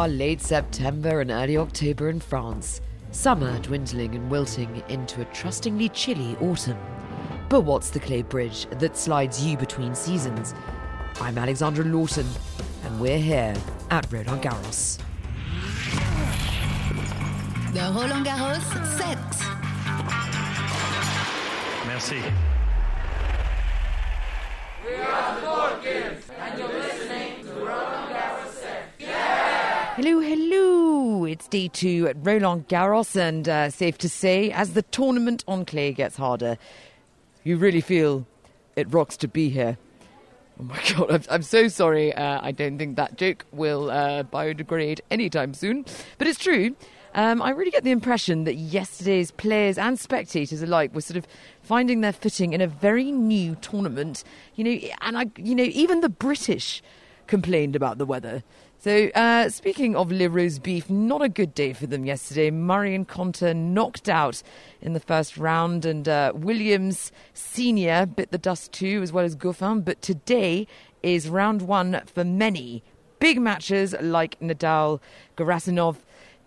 are late September and early October in France. Summer dwindling and wilting into a trustingly chilly autumn. But what's the clay bridge that slides you between seasons? I'm Alexandra Lawton, and we're here at Roland Garros. The Roland Garros set. Merci. Hello, hello. It's day two at Roland Garros, and uh, safe to say, as the tournament on clay gets harder, you really feel it rocks to be here. Oh my god, I'm, I'm so sorry. Uh, I don't think that joke will uh, biodegrade anytime soon. But it's true. Um, I really get the impression that yesterday's players and spectators alike were sort of finding their footing in a very new tournament. You know, and I, you know, even the British complained about the weather. So, uh, speaking of Le Rose Beef, not a good day for them yesterday. Murray and Konta knocked out in the first round, and uh, Williams Senior bit the dust too, as well as Goffin. But today is round one for many big matches like Nadal, Gerasimov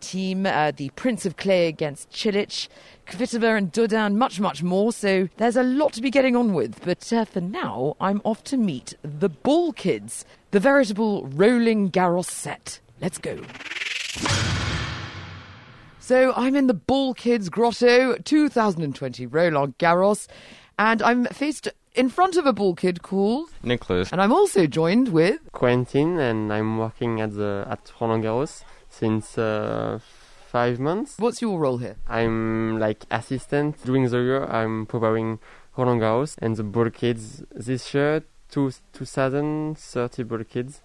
Thiem, uh, the Prince of Clay against Cilic, Kvitova and Dodin, much, much more. So there's a lot to be getting on with. But uh, for now, I'm off to meet the Ball Kids, the veritable rolling Garros set. Let's go. So I'm in the Ball Kids Grotto 2020 Roland Garros, and I'm faced in front of a ball kid called Nicolas. and I'm also joined with Quentin, and I'm working at the at Roland Garros since uh, five months. what's your role here? I'm like assistant during the year. I'm preparing Roland Garros and the ball kids this year. Two, 2030 ball kids.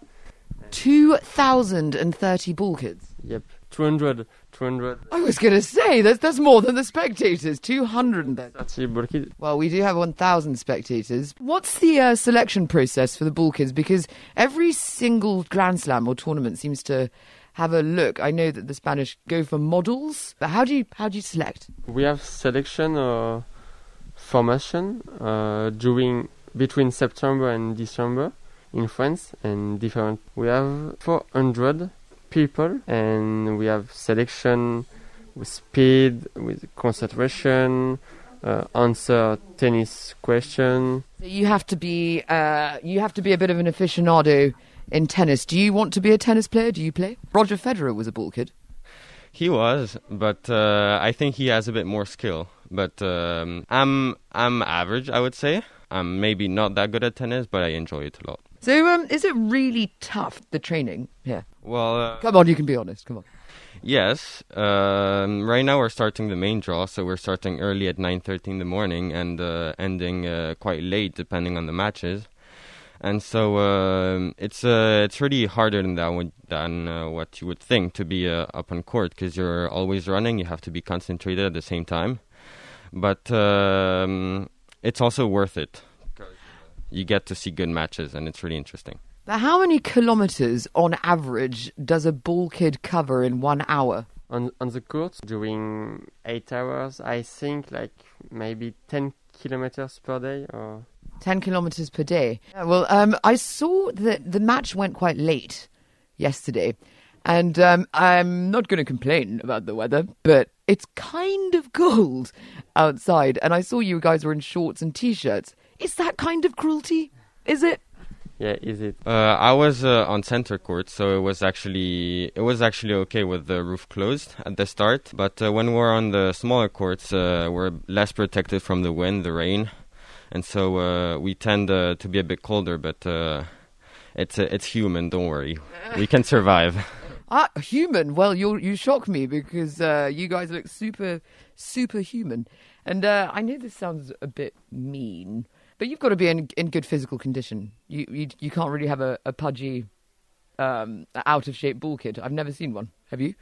2,030 ball kids. Yep, 200, 230 I was going to say that's that's more than the spectators. 230. ball kids. Well, we do have 1,000 spectators. What's the uh, selection process for the ball kids? Because every single Grand Slam or tournament seems to have a look. I know that the Spanish go for models, but how do you how do you select? We have selection uh, formation uh, during between September and December in France and different. We have 400 people and we have selection with speed, with concentration, uh, answer tennis question. So you have to be uh, you have to be a bit of an aficionado in tennis. Do you want to be a tennis player? Do you play? Roger Federer was a ball kid. He was, but uh, I think he has a bit more skill. But um, I'm I'm average, I would say. I'm maybe not that good at tennis, but I enjoy it a lot. So um, is it really tough the training here? Well, uh, Come on, you can be honest. Come on. yes. Um, right now we're starting the main draw, so we're starting early at 9:30 in the morning and uh, ending uh, quite late, depending on the matches. And so um, it's uh, it's really harder than that would, than uh, what you would think to be uh, up on court because you're always running. You have to be concentrated at the same time, but um, it's also worth it. You get to see good matches, and it's really interesting. Now, how many kilometers on average does a ball kid cover in one hour? On on the court during eight hours, I think like maybe 10 kilometers per day or 10 kilometers per day. Yeah, well, um, I saw that the match went quite late yesterday. And um, I'm not going to complain about the weather, but it's kind of cold outside. And I saw you guys were in shorts and t shirts. Is that kind of cruelty? Is it? yeah, is it? Uh, I was uh, on center court, so it was actually it was actually okay with the roof closed at the start. But uh, when we're on the smaller courts, uh, we're less protected from the wind, the rain, and so uh, we tend uh, to be a bit colder. But uh, it's uh, it's human. Don't worry, we can survive. Ah, human. Well, you you shock me because uh, you guys look super super human, and uh, I know this sounds a bit mean, but you've got to be in in good physical condition. You you you can't really have a, a pudgy, um, out of shape ball kid. I've never seen one. Have you?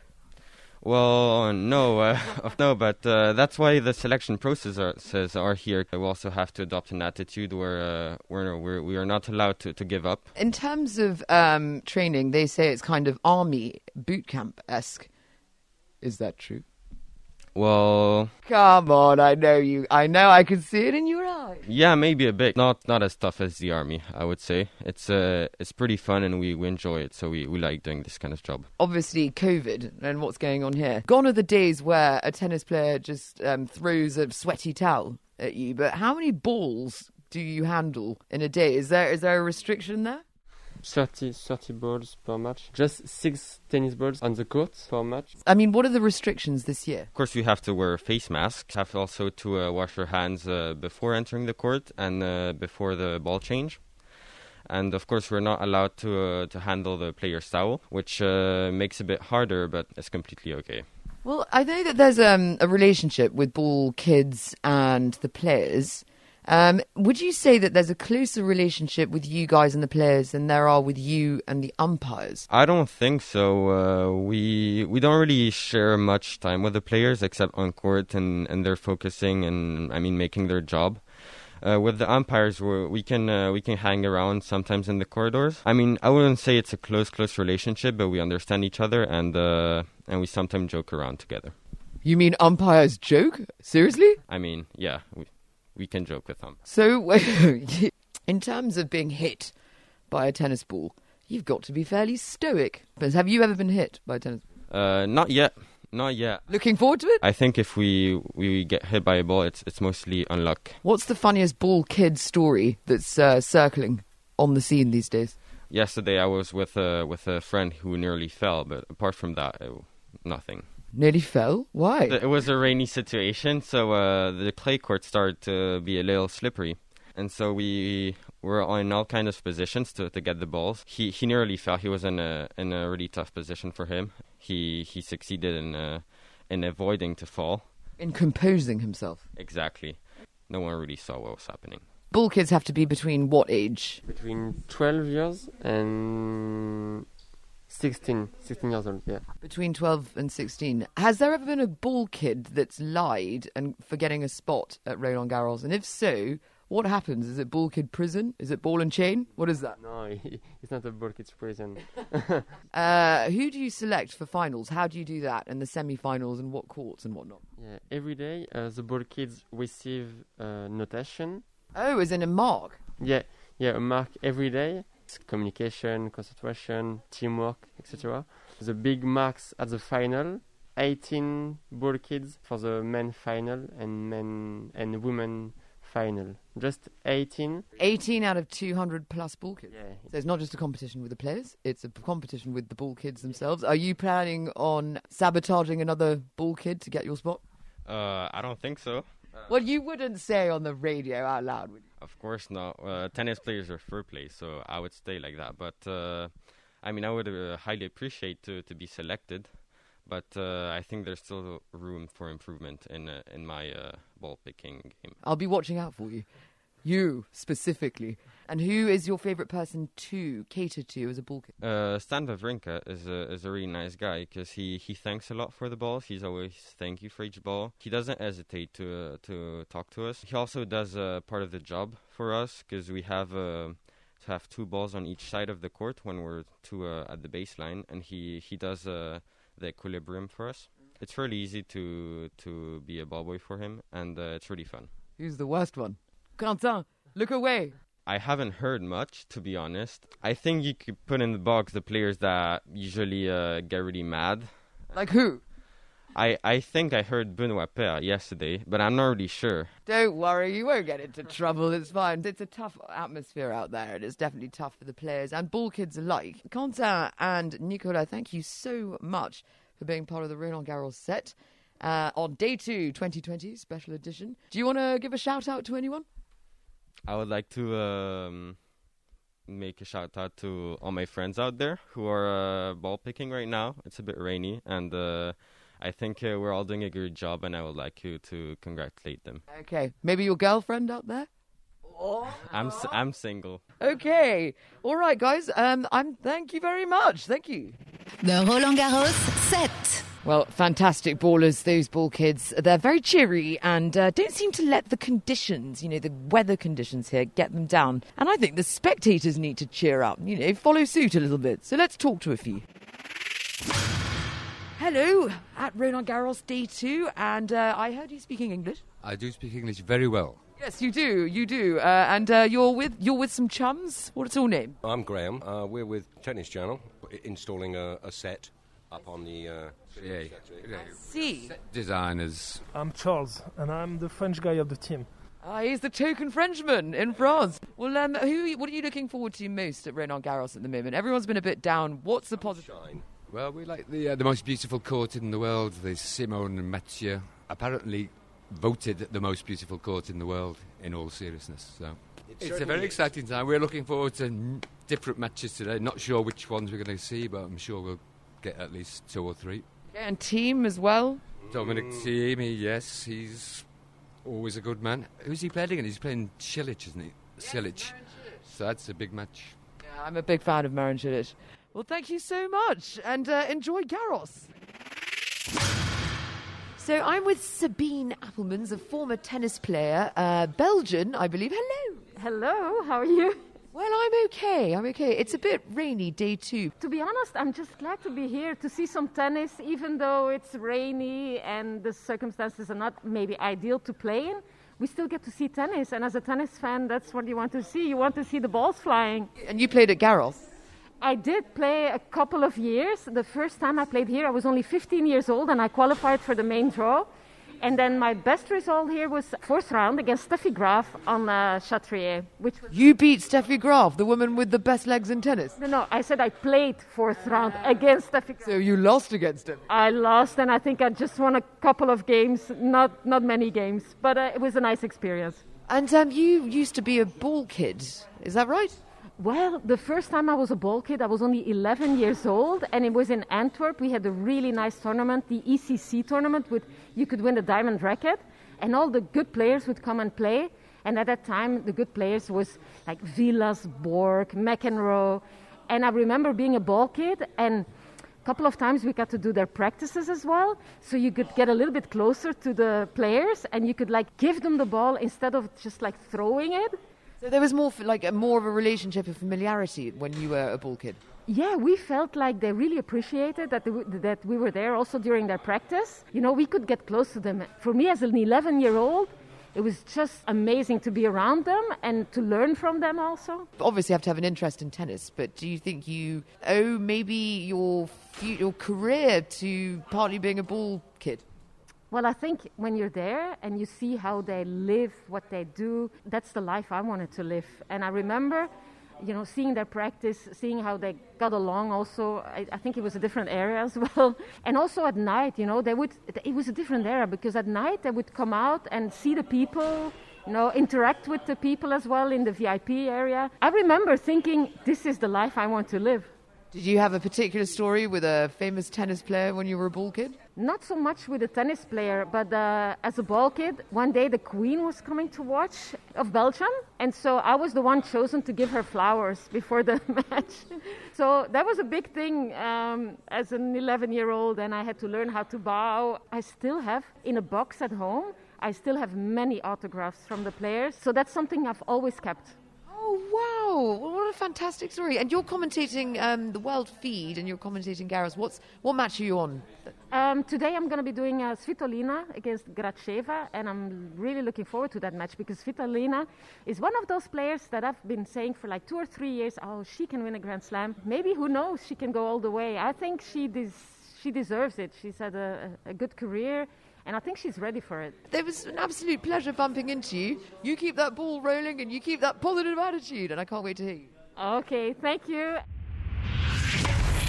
Well, no, uh, no, but uh, that's why the selection processes are here. We also have to adopt an attitude where uh, we're, we are not allowed to, to give up. In terms of um, training, they say it's kind of army boot camp esque. Is that true? Well, Come on, I know you. I know I can see it in your eyes. yeah, maybe a bit. Not not as tough as the army, I would say. It's uh, it's pretty fun and we, we enjoy it, so we, we like doing this kind of job. Obviously, COVID and what's going on here. Gone are the days where a tennis player just um, throws a sweaty towel at you. But how many balls do you handle in a day? Is there is there a restriction there? 30, 30 balls per match. Just six tennis balls on the court per match. I mean, what are the restrictions this year? Of course, you have to wear face masks. Have also to uh, wash your hands uh, before entering the court and uh, before the ball change. And of course, we're not allowed to uh, to handle the player's towel, which uh, makes it a bit harder, but it's completely okay. Well, I know that there's um, a relationship with ball kids and the players. Um, would you say that there's a closer relationship with you guys and the players than there are with you and the umpires? I don't think so. Uh, we we don't really share much time with the players except on court, and, and they're focusing and I mean making their job. Uh, with the umpires, we're, can uh, we can hang around sometimes in the corridors. I mean, I wouldn't say it's a close close relationship, but we understand each other and uh, and we sometimes joke around together. You mean umpires joke? Seriously? I mean, yeah, we we can joke with them. So, in terms of being hit by a tennis ball, you've got to be fairly stoic. But have you ever been hit by a tennis ball? Uh, not yet, not yet. Looking forward to it? I think if we we get hit by a ball, it's it's mostly unluck. What's the funniest ball kid story that's uh, circling on the scene these days? Yesterday, I was with a with a friend who nearly fell, but apart from that, it, nothing. Nearly fell? Why? It was a rainy situation, so uh, the clay court started to be a little slippery, and so we were in all kinds of positions to, to get the balls. He he nearly fell. He was in a in a really tough position for him. He he succeeded in uh, in avoiding to fall. In composing himself. Exactly. No one really saw what was happening. Ball kids have to be between what age? Between 12 years and 16, 16 years old, yeah. Between 12 and 16. Has there ever been a ball kid that's lied and for getting a spot at Roland Garros? And if so, what happens? Is it ball kid prison? Is it ball and chain? What is that? No, it's not a ball kids prison. Uh, who do you select for finals? How do you do that? And the semi-finals and what courts and whatnot? Yeah, every day uh, the ball kids receive uh, notation. Oh, as in a mark. Yeah, yeah, a mark every day. It's communication, concentration, teamwork, etc. The big marks at the final. 18 ball kids for the men final and men and women final. Just 18. 18 out of 200 plus ball kids. Yeah, So it's not just a competition with the players, it's a competition with the ball kids themselves. Are you planning on sabotaging another ball kid to get your spot? Uh, I don't think so. Well, you wouldn't say on the radio out loud, would you? Of course not. Uh, tennis players are fair play, so I would stay like that. But uh, I mean, I would uh, highly appreciate to to be selected, but uh, I think there's still room for improvement in uh, in my uh, ball picking game. I'll be watching out for you. You specifically. And who is your favourite person to cater to as a ball kid? Uh, Stan Wawrinka is a is a really nice guy because he, he thanks a lot for the balls. He's always thank you for each ball. He doesn't hesitate to uh, to talk to us. He also does uh, part of the job for us because we have uh, to have two balls on each side of the court when we're two uh, at the baseline, and he he does uh, the equilibrium for us. It's really easy to to be a ball boy for him, and uh, it's really fun. Who's the worst one? Quentin, look away. I haven't heard much, to be honest. I think you could put in the box the players that usually uh, get really mad. Like who? I, I think I heard Benoit Paire yesterday, but I'm not really sure. Don't worry, you won't get into trouble. It's fine. It's a tough atmosphere out there. And It is definitely tough for the players and ball kids alike. Quentin and Nicolas, thank you so much for being part of the Roland Garros set uh, on day two, 2020 special edition. Do you want to give a shout out to anyone? I would like to um, make a shout out to all my friends out there who are uh, ball picking right now. It's a bit rainy, and uh, I think uh, we're all doing a good job, and I would like you to congratulate them. Okay, maybe your girlfriend out there. I'm s- I'm single. Okay, all right, guys. Um, I'm. Thank you very much. Thank you. The Roland Garros set. Well, fantastic ballers, those ball kids. They're very cheery and uh, don't seem to let the conditions, you know, the weather conditions here, get them down. And I think the spectators need to cheer up, you know, follow suit a little bit. So let's talk to a few. Hello, at Roland Garros Day 2, and uh, I heard you speaking English. I do speak English very well. Yes, you do, you do. Uh, and uh, you're with you're with some chums. What's your name? I'm Graham. Uh, we're with Tennis Channel, installing a, a set up on the. Uh, Yeah. See. Designers. I'm Charles, and I'm the French guy of the team. Ah, he's the token Frenchman in France. Well, um, who? What are you looking forward to most at Roland Garros at the moment? Everyone's been a bit down. What's the positive? shine. Well, we like the uh, the most beautiful court in the world, the Simone and Mathieu. Apparently voted the most beautiful court in the world, in all seriousness. So it's a very is. exciting time. We're looking forward to n- different matches today. Not sure which ones we're going to see, but I'm sure we'll get at least two or three. And Thiem as well. Dominic Thiem, yes, he's always a good man. Who's he playing against? He's playing Cilic, isn't he? Cilic. So that's a big match. Yeah, I'm a big fan of Marin Cilic. Well, thank you so much, and uh, enjoy Garros. So I'm with Sabine Appelmans, a former tennis player, uh, Belgian, I believe. Hello. Hello, how are you? Well, I'm okay. I'm okay. It's a bit rainy, day two. To be honest, I'm just glad to be here to see some tennis, even though it's rainy and the circumstances are not maybe ideal to play in. We still get to see tennis, and as a tennis fan, that's what you want to see. You want to see the balls flying. And you played at Garros. I did play a couple of years. The first time I played here, I was only 15 years old, and I qualified for the main draw. And then my best result here was fourth round against Steffi Graf on uh, Chatrier, which was You beat Steffi Graf, the woman with the best legs in tennis. no, no. I said I played fourth round against Steffi Graf. So you lost against him. I lost, and I think I just won a couple of games, not not many games, but uh, it was a nice experience. And um, you used to be a ball kid. Is that right? Well, the first time I was a ball kid, I was only 11 years old, and it was in Antwerp. We had a really nice tournament, the ECC tournament, with you could win a diamond racket, and all the good players would come and play. And at that time, the good players was like Vilas, Borg, McEnroe, and I remember being a ball kid and. A couple of times we got to do their practices as well, so you could get a little bit closer to the players, and you could like give them the ball instead of just like throwing it. So there was more f- like a, more of a relationship of familiarity when you were a ball kid. Yeah, we felt like they really appreciated that, they, w- that we were there also during their practice. You know, we could get close to them. For me, as an 11 year old, it was just amazing to be around them and to learn from them also. Obviously, you have to have an interest in tennis, but do you think you owe maybe your your career to partly being a ball kid? Well, I think when you're there and you see how they live, what they do, that's the life I wanted to live. And I remember, you know, seeing their practice, seeing how they got along. Also, I, I think it was a different era as well. And also at night, you know, they would. It was a different era because at night they would come out and see the people. You know, interact with the people as well in the VIP area. I remember thinking, this is the life I want to live. Did you have a particular story with a famous tennis player when you were a ball kid? Not so much with a tennis player, but uh, as a ball kid, one day the Queen was coming to watch of Belgium, and so I was the one chosen to give her flowers before the match. so that was a big thing um, as an 11 year old, and I had to learn how to bow. I still have in a box at home, I still have many autographs from the players, so that's something I've always kept. Wow! What a fantastic story! And you're commentating um, the World Feed, and you're commentating Garros. What's what match are you on? Um, today I'm going to be doing uh, Svitolina against Gracheva, and I'm really looking forward to that match because Svitolina is one of those players that I've been saying for like two or three years. Oh, she can win a Grand Slam. Maybe who knows? She can go all the way. I think she des- she deserves it. She's had a, a good career, and I think she's ready for it. There was an absolute pleasure bumping into you. You keep that ball rolling, and you keep that positive attitude, and I can't wait to hear you. Okay, thank you.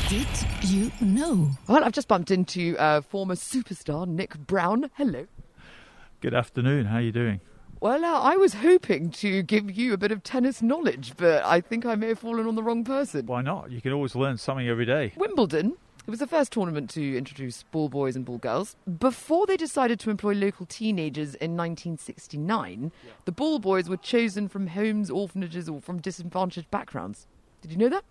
Did you know? Well, I've just bumped into uh, former superstar Nick Brown. Hello. Good afternoon. How are you doing? Well, uh, I was hoping to give you a bit of tennis knowledge, but I think I may have fallen on the wrong person. Why not? You can always learn something every day. Wimbledon. It was the first tournament to introduce ball boys and ball girls. Before they decided to employ local teenagers in 1969, the ball boys were chosen from homes, orphanages, or from disadvantaged backgrounds. Did you know that?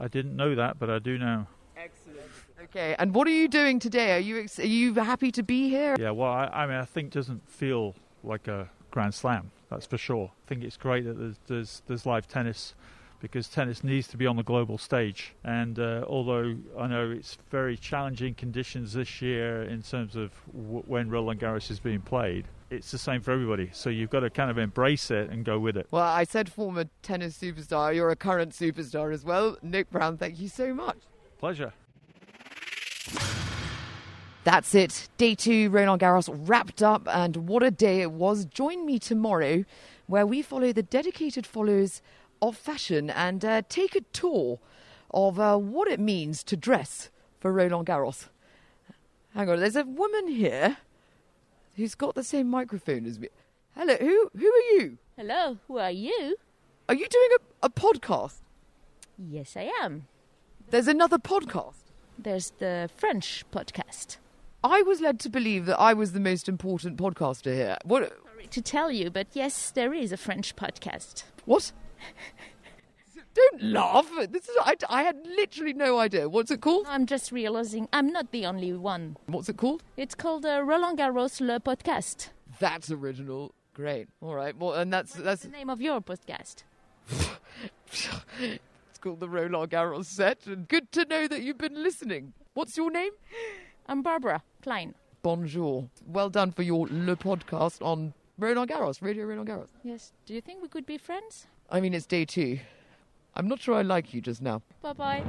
I didn't know that, but I do now. Excellent. Okay, and what are you doing today? Are you ex- are you happy to be here? Yeah, well, I, I mean, I think it doesn't feel like a Grand Slam. That's for sure. I think it's great that there's there's, there's live tennis, because tennis needs to be on the global stage. And uh, although I know it's very challenging conditions this year in terms of w- when Roland Garros is being played, it's the same for everybody. So you've got to kind of embrace it and go with it. Well, I said former tennis superstar. You're a current superstar as well. Nick Brown, thank you so much. Pleasure. That's it. Day two, Roland Garros wrapped up, and what a day it was. Join me tomorrow where we follow the dedicated followers of fashion and uh, take a tour of uh, what it means to dress for Roland Garros. Hang on, there's a woman here who's got the same microphone as me. Hello, who who are you? Hello, who are you? Are you doing a, a podcast? Yes, I am. There's another podcast. There's the French podcast. I was led to believe that I was the most important podcaster here. What? Sorry to tell you, but yes, there is a French podcast. What? Don't laugh. This is I, I had literally no idea. What's it called? I'm just realizing I'm not the only one. What's it called? It's called uh, Roland Garros Le Podcast. That's original. Great. All right. Well, and that's that's the name of your podcast. it's called the Roland Garros set, and good to know that you've been listening. What's your name? I'm Barbara Klein. Bonjour. Well done for your Le podcast on Roland Garros, Radio Roland Garros. Yes. Do you think we could be friends? I mean, it's day two. I'm not sure I like you just now. Bye bye.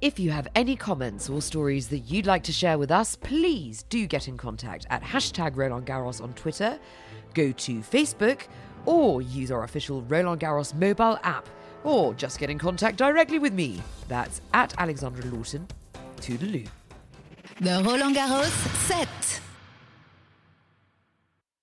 If you have any comments or stories that you'd like to share with us, please do get in contact at hashtag Roland Garros on Twitter, go to Facebook, or use our official Roland Garros mobile app, or just get in contact directly with me. That's at Alexandra Lawton. Toodaloo. The Roland Garros set.